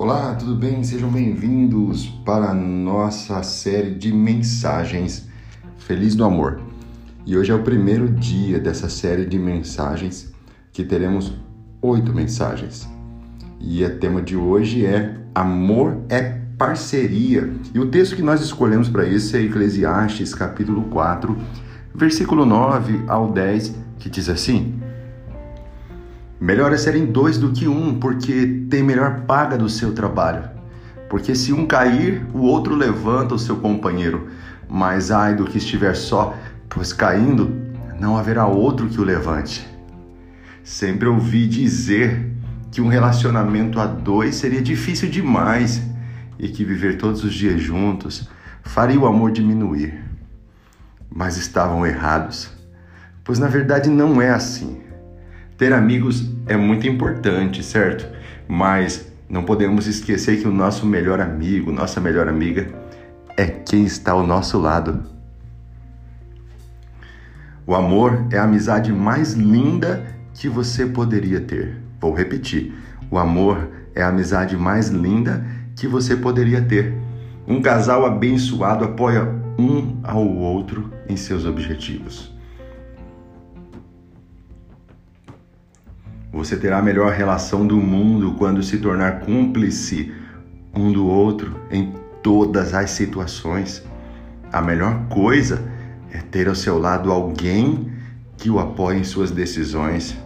Olá, tudo bem? Sejam bem-vindos para a nossa série de mensagens Feliz do Amor. E hoje é o primeiro dia dessa série de mensagens que teremos oito mensagens. E o tema de hoje é Amor é parceria. E o texto que nós escolhemos para isso é Eclesiastes, capítulo 4, versículo 9 ao 10, que diz assim: Melhor é serem dois do que um, porque tem melhor paga do seu trabalho. Porque se um cair, o outro levanta o seu companheiro. Mas ai do que estiver só, pois caindo, não haverá outro que o levante. Sempre ouvi dizer que um relacionamento a dois seria difícil demais e que viver todos os dias juntos faria o amor diminuir. Mas estavam errados, pois na verdade não é assim. Ter amigos é muito importante, certo? Mas não podemos esquecer que o nosso melhor amigo, nossa melhor amiga, é quem está ao nosso lado. O amor é a amizade mais linda que você poderia ter. Vou repetir: o amor é a amizade mais linda que você poderia ter. Um casal abençoado apoia um ao outro em seus objetivos. Você terá a melhor relação do mundo quando se tornar cúmplice um do outro em todas as situações. A melhor coisa é ter ao seu lado alguém que o apoie em suas decisões,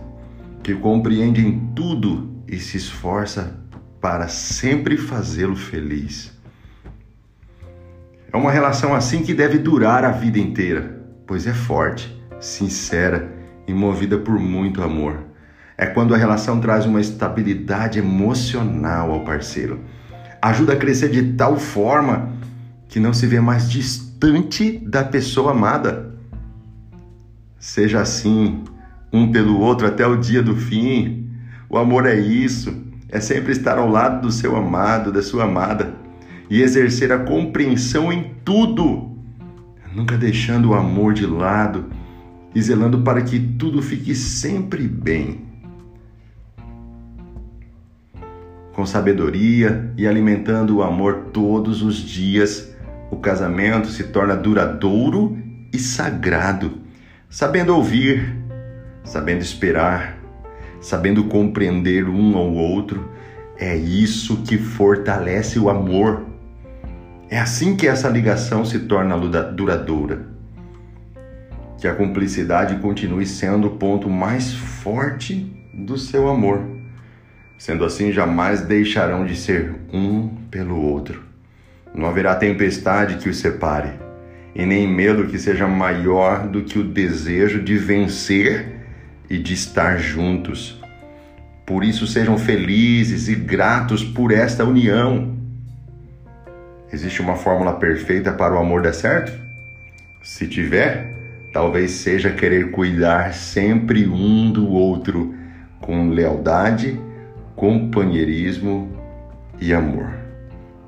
que compreende em tudo e se esforça para sempre fazê-lo feliz. É uma relação assim que deve durar a vida inteira, pois é forte, sincera e movida por muito amor. É quando a relação traz uma estabilidade emocional ao parceiro. Ajuda a crescer de tal forma que não se vê mais distante da pessoa amada. Seja assim, um pelo outro até o dia do fim. O amor é isso, é sempre estar ao lado do seu amado, da sua amada e exercer a compreensão em tudo, nunca deixando o amor de lado e zelando para que tudo fique sempre bem. Com sabedoria e alimentando o amor todos os dias, o casamento se torna duradouro e sagrado, sabendo ouvir, sabendo esperar, sabendo compreender um ao outro. É isso que fortalece o amor. É assim que essa ligação se torna duradoura. Que a cumplicidade continue sendo o ponto mais forte do seu amor. Sendo assim, jamais deixarão de ser um pelo outro. Não haverá tempestade que os separe, e nem medo que seja maior do que o desejo de vencer e de estar juntos. Por isso, sejam felizes e gratos por esta união. Existe uma fórmula perfeita para o amor dar certo? Se tiver, talvez seja querer cuidar sempre um do outro com lealdade companheirismo e amor.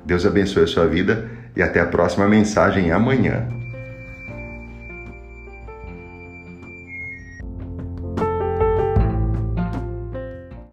Deus abençoe a sua vida e até a próxima mensagem amanhã.